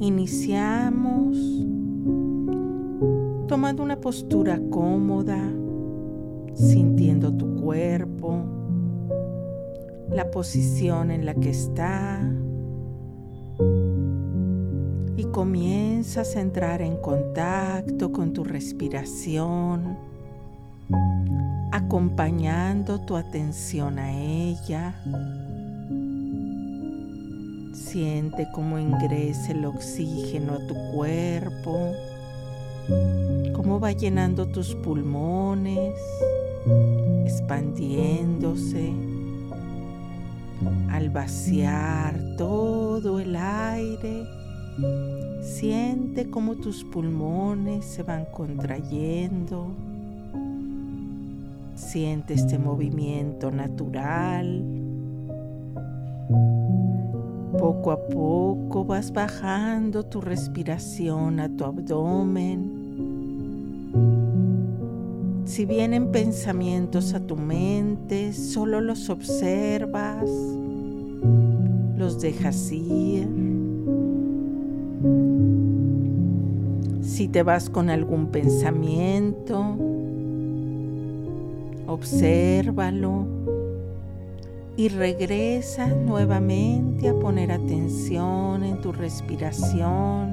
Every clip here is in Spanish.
Iniciamos tomando una postura cómoda, sintiendo tu cuerpo, la posición en la que está y comienzas a entrar en contacto con tu respiración, acompañando tu atención a ella. Siente cómo ingresa el oxígeno a tu cuerpo, cómo va llenando tus pulmones, expandiéndose. Al vaciar todo el aire, siente cómo tus pulmones se van contrayendo. Siente este movimiento natural. Poco a poco vas bajando tu respiración a tu abdomen. Si vienen pensamientos a tu mente, solo los observas, los dejas ir. Si te vas con algún pensamiento, obsérvalo y regresa nuevamente a poner atención en tu respiración,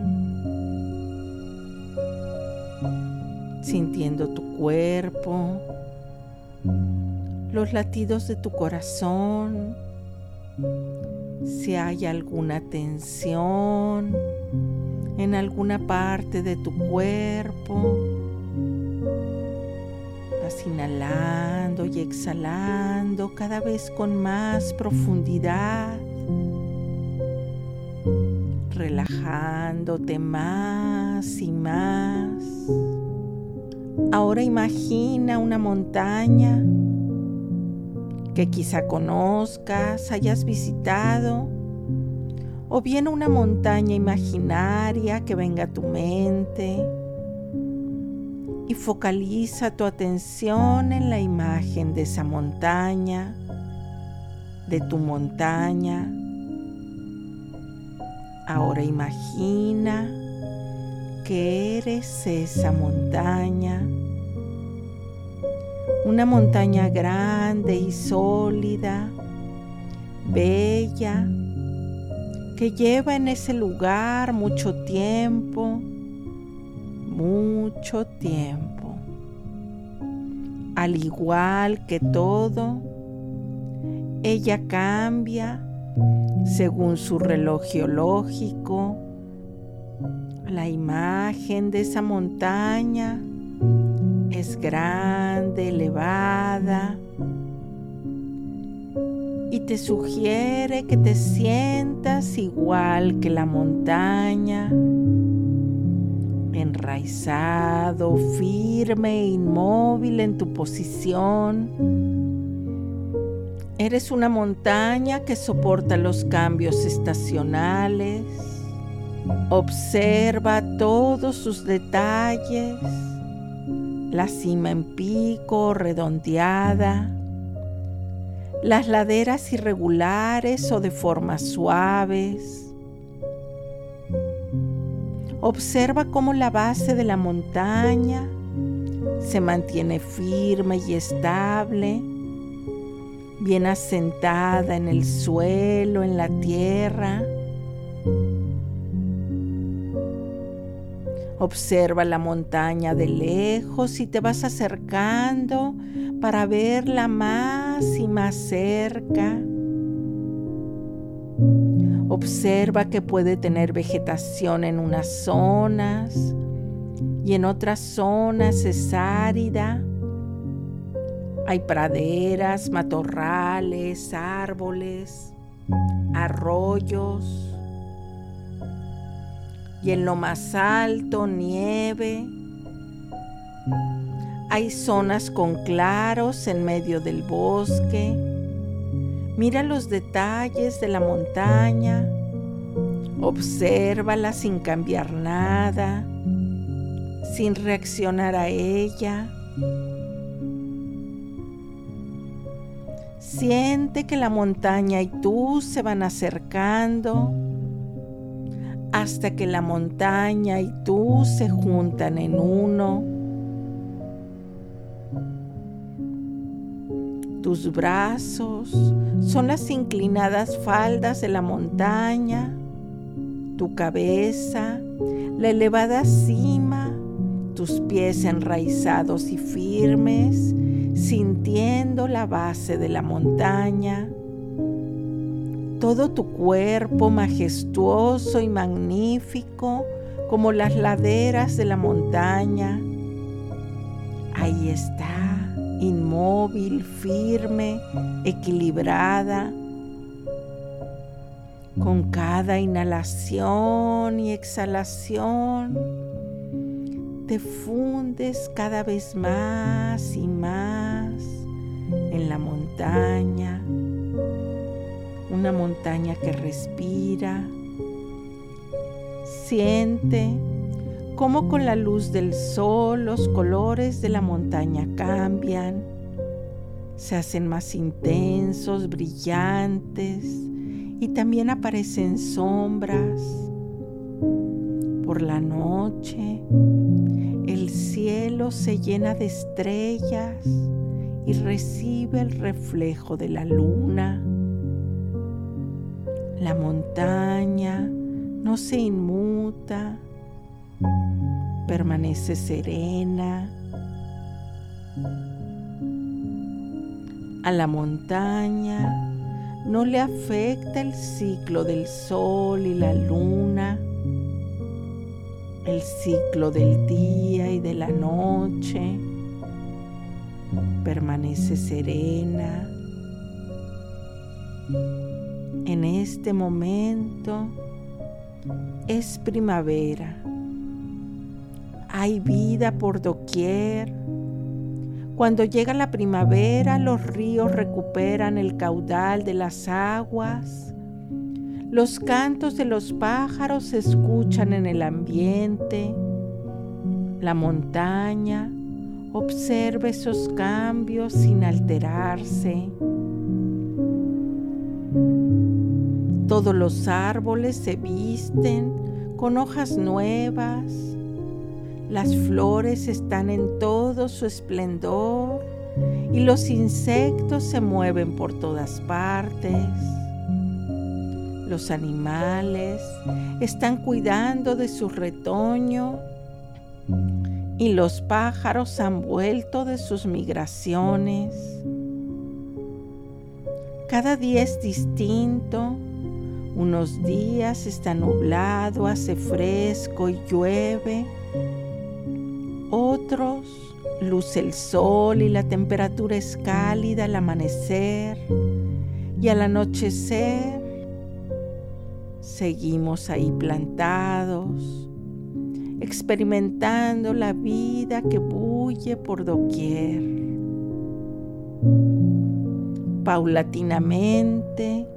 sintiendo tu cuerpo, los latidos de tu corazón, si hay alguna tensión en alguna parte de tu cuerpo. Inhalando y exhalando cada vez con más profundidad, relajándote más y más. Ahora imagina una montaña que quizá conozcas, hayas visitado o bien una montaña imaginaria que venga a tu mente y focaliza tu atención en la imagen de esa montaña, de tu montaña. Ahora imagina que eres esa montaña, una montaña grande y sólida, bella, que lleva en ese lugar mucho tiempo, mucho tiempo. Al igual que todo, ella cambia según su reloj geológico. La imagen de esa montaña es grande, elevada, y te sugiere que te sientas igual que la montaña, enraizado, firme e inmóvil en tu posición. Eres una montaña que soporta los cambios estacionales. Observa todos sus detalles, la cima en pico redondeada, las laderas irregulares o de formas suaves. Observa cómo la base de la montaña se mantiene firme y estable, bien asentada en el suelo, en la tierra. Observa la montaña de lejos y te vas acercando para verla más y más cerca. Observa que puede tener vegetación en unas zonas y en otras zonas es árida. Hay praderas, matorrales, árboles, arroyos y en lo más alto nieve. Hay zonas con claros en medio del bosque. Mira los detalles de la montaña. Obsérvala sin cambiar nada, sin reaccionar a ella. Siente que la montaña y tú se van acercando hasta que la montaña y tú se juntan en uno. Tus brazos son las inclinadas faldas de la montaña, tu cabeza, la elevada cima, tus pies enraizados y firmes, sintiendo la base de la montaña todo tu cuerpo majestuoso y magnífico como las laderas de la montaña. Ahí está, inmóvil, firme, equilibrada. Con cada inhalación y exhalación, te fundes cada vez más y más en la montaña una montaña que respira. Siente cómo con la luz del sol los colores de la montaña cambian, se hacen más intensos, brillantes y también aparecen sombras. Por la noche el cielo se llena de estrellas y recibe el reflejo de la luna. La montaña no se inmuta, permanece serena. A la montaña no le afecta el ciclo del sol y la luna, el ciclo del día y de la noche. Permanece serena en este momento es primavera. Hay vida por doquier. Cuando llega la primavera, los ríos recuperan el caudal de las aguas. Los cantos de los pájaros se escuchan en el ambiente. La montaña observa esos cambios sin alterarse. Todos los árboles se visten con hojas nuevas. Las flores están en todo su esplendor y los insectos se mueven por todas partes. Los animales están cuidando de su retoño y los pájaros han vuelto de sus migraciones. Cada día es distinto unos días está nublado, hace fresco y llueve. Otros luce el sol y la temperatura es cálida al amanecer. Y al anochecer seguimos ahí plantados, experimentando la vida que bulle por doquier. Paulatinamente,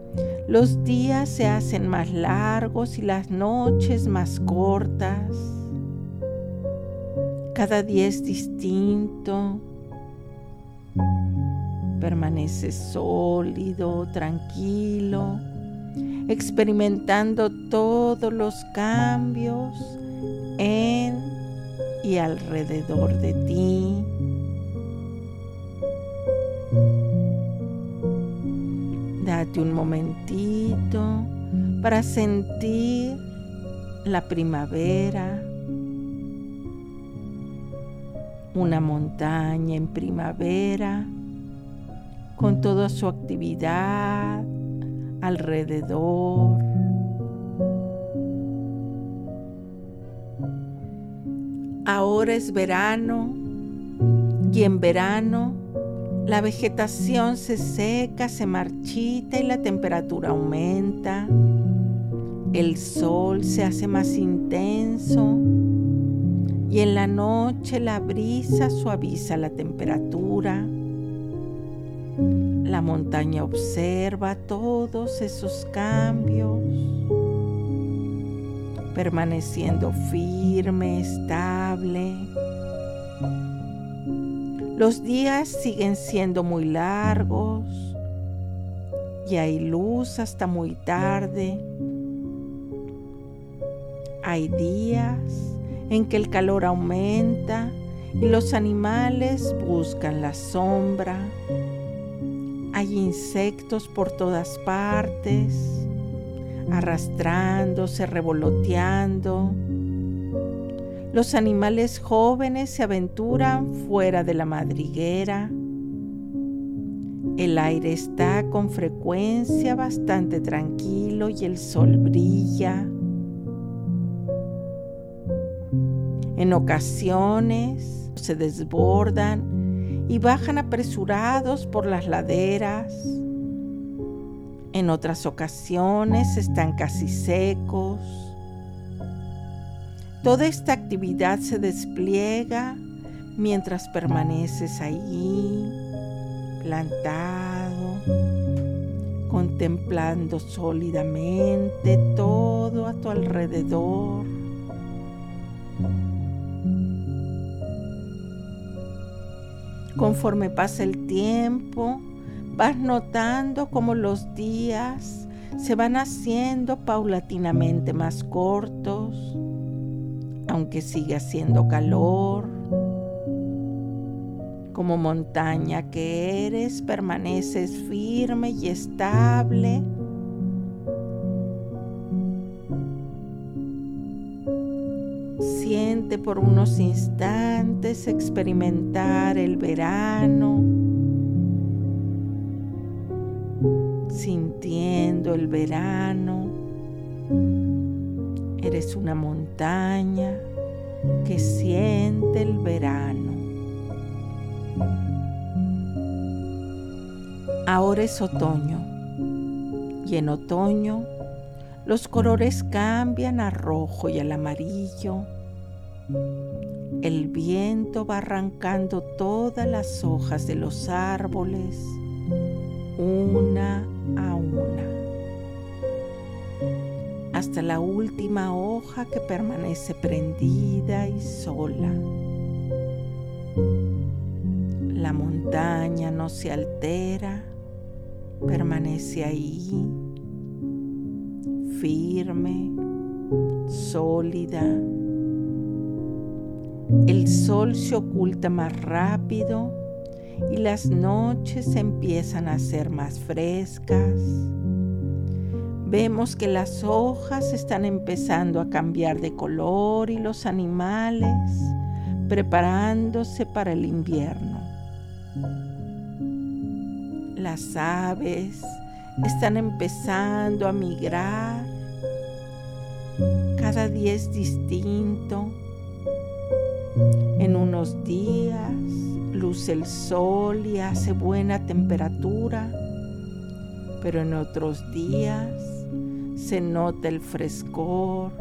los días se hacen más largos y las noches más cortas. Cada día es distinto. Permanece sólido, tranquilo, experimentando todos los cambios en y alrededor de ti. Date un momentito para sentir la primavera, una montaña en primavera con toda su actividad alrededor. Ahora es verano y en verano la vegetación se seca, se marchita y la temperatura aumenta. El sol se hace más intenso y en la noche la brisa suaviza la temperatura. La montaña observa todos esos cambios, permaneciendo firme, estable los días siguen siendo muy largos y hay luz hasta muy tarde. Hay días en que el calor aumenta y los animales buscan la sombra. Hay insectos por todas partes, arrastrándose, revoloteando. Los animales jóvenes se aventuran fuera de la madriguera. El aire está con frecuencia bastante tranquilo y el sol brilla. En ocasiones se desbordan y bajan apresurados por las laderas. En otras ocasiones están casi secos. Toda esta actividad se despliega mientras permaneces allí, plantado, contemplando sólidamente todo a tu alrededor. Conforme pasa el tiempo, vas notando cómo los días se van haciendo paulatinamente más cortos aunque sigue haciendo calor. Como montaña que eres, permaneces firme y estable. Por unos instantes experimentar el verano, sintiendo el verano. Eres una montaña que siente el verano. Ahora es otoño y en otoño los colores cambian a rojo y al amarillo. El viento va arrancando todas las hojas de los árboles una a una hasta la última hoja que permanece prendida y sola. La montaña no se altera, permanece ahí, firme, sólida. El sol se oculta más rápido y las noches empiezan a ser más frescas Vemos que las hojas están empezando a cambiar de color y los animales preparándose para el invierno. Las aves están empezando a migrar. Cada día es distinto. En unos días luce el sol y hace buena temperatura, pero en otros días se nota el frescor.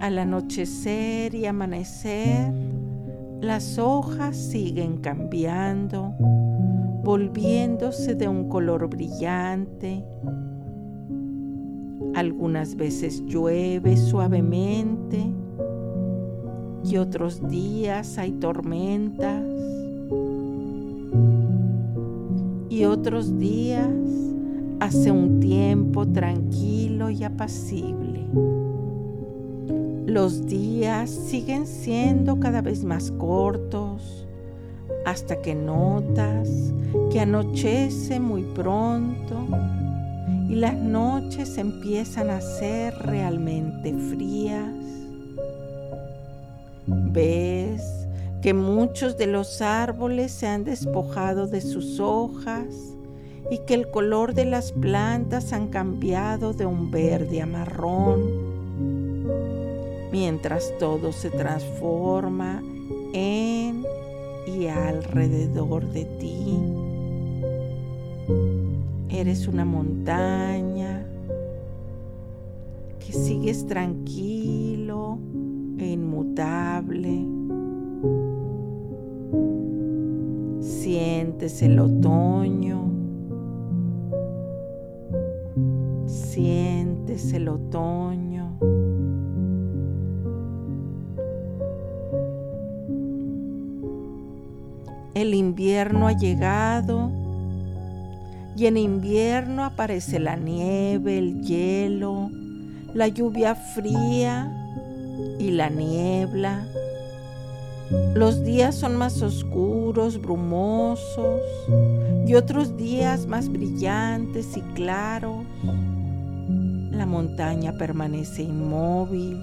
Al anochecer y amanecer, las hojas siguen cambiando, volviéndose de un color brillante. Algunas veces llueve suavemente y otros días hay tormentas y otros días hace un tiempo tranquilo y apacible. Los días siguen siendo cada vez más cortos hasta que notas que anochece muy pronto y las noches empiezan a ser realmente frías. Ves que muchos de los árboles se han despojado de sus hojas y que el color de las plantas han cambiado de un verde a marrón, mientras todo se transforma en y alrededor de ti. Eres una montaña que sigues tranquilo e inmutable. Sientes el otoño Sientes el otoño. El invierno ha llegado y en invierno aparece la nieve, el hielo, la lluvia fría y la niebla. Los días son más oscuros, brumosos y otros días más brillantes y claros. La montaña permanece inmóvil.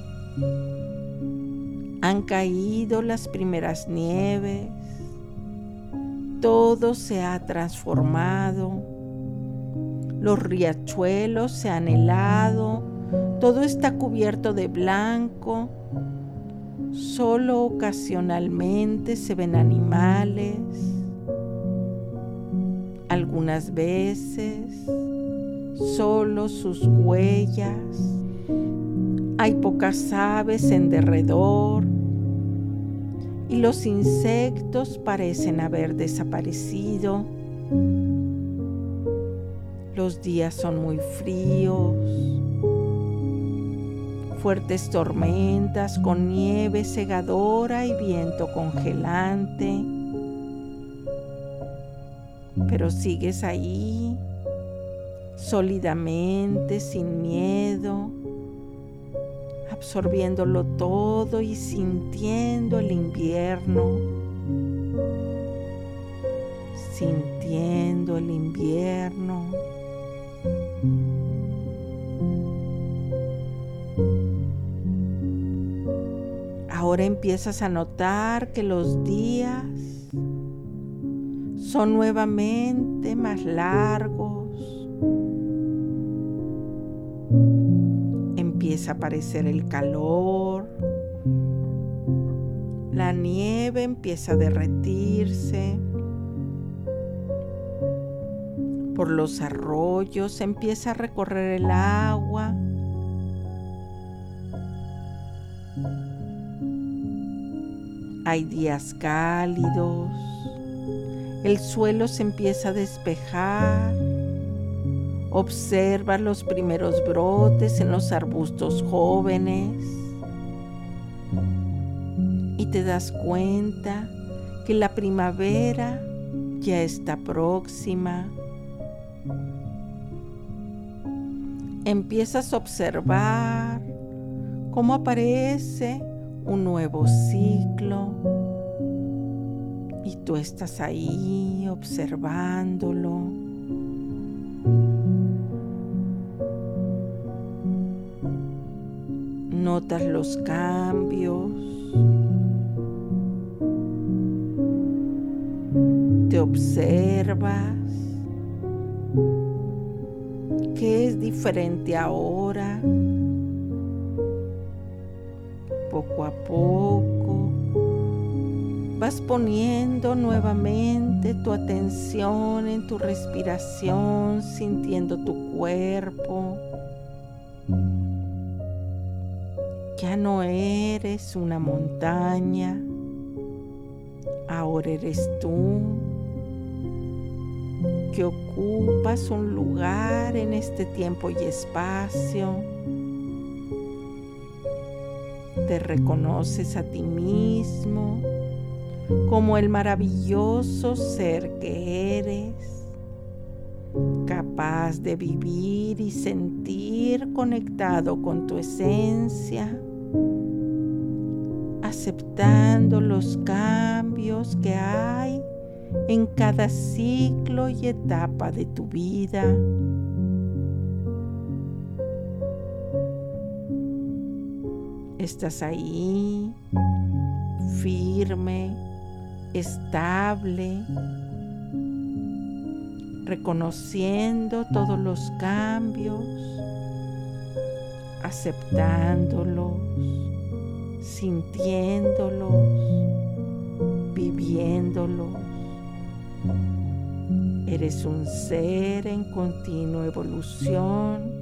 Han caído las primeras nieves. Todo se ha transformado. Los riachuelos se han helado. Todo está cubierto de blanco. Solo ocasionalmente se ven animales. Algunas veces solo sus huellas. Hay pocas aves en derredor y los insectos parecen haber desaparecido. Los días son muy fríos, fuertes tormentas con nieve cegadora y viento congelante. Pero sigues ahí, sólidamente, sin miedo, absorbiéndolo todo y sintiendo el invierno, sintiendo el invierno. Ahora empiezas a notar que los días son nuevamente más largos. Empieza a aparecer el calor, la nieve empieza a derretirse, por los arroyos empieza a recorrer el agua. Hay días cálidos, el suelo se empieza a despejar. Observa los primeros brotes en los arbustos jóvenes. Y te das cuenta que la primavera ya está próxima. Empiezas a observar cómo aparece un nuevo ciclo y tú estás ahí observándolo. notas los cambios, te observas, qué es diferente ahora, poco a poco. Vas poniendo nuevamente tu atención en tu respiración, sintiendo tu cuerpo. Ya no eres una montaña, ahora eres tú que ocupas un lugar en este tiempo y espacio. Te reconoces a ti mismo como el maravilloso ser que eres, capaz de vivir y sentir conectado con tu esencia aceptando los cambios que hay en cada ciclo y etapa de tu vida. Estás ahí, firme, estable, reconociendo todos los cambios, aceptándolos sintiéndolos, viviéndolos. Eres un ser en continua evolución,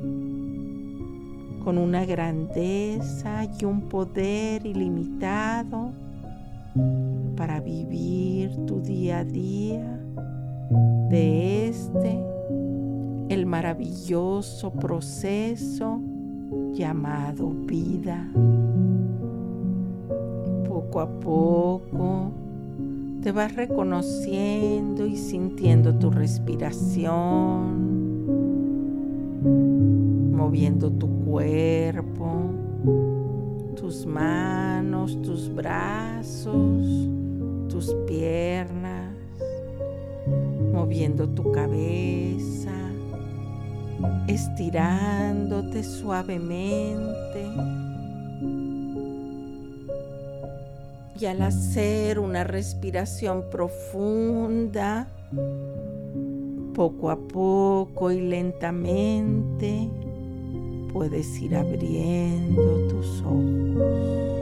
con una grandeza y un poder ilimitado para vivir tu día a día de este, el maravilloso proceso llamado vida. Poco a poco te vas reconociendo y sintiendo tu respiración, moviendo tu cuerpo, tus manos, tus brazos, tus piernas, moviendo tu cabeza, estirándote suavemente. Y al hacer una respiración profunda, poco a poco y lentamente, puedes ir abriendo tus ojos.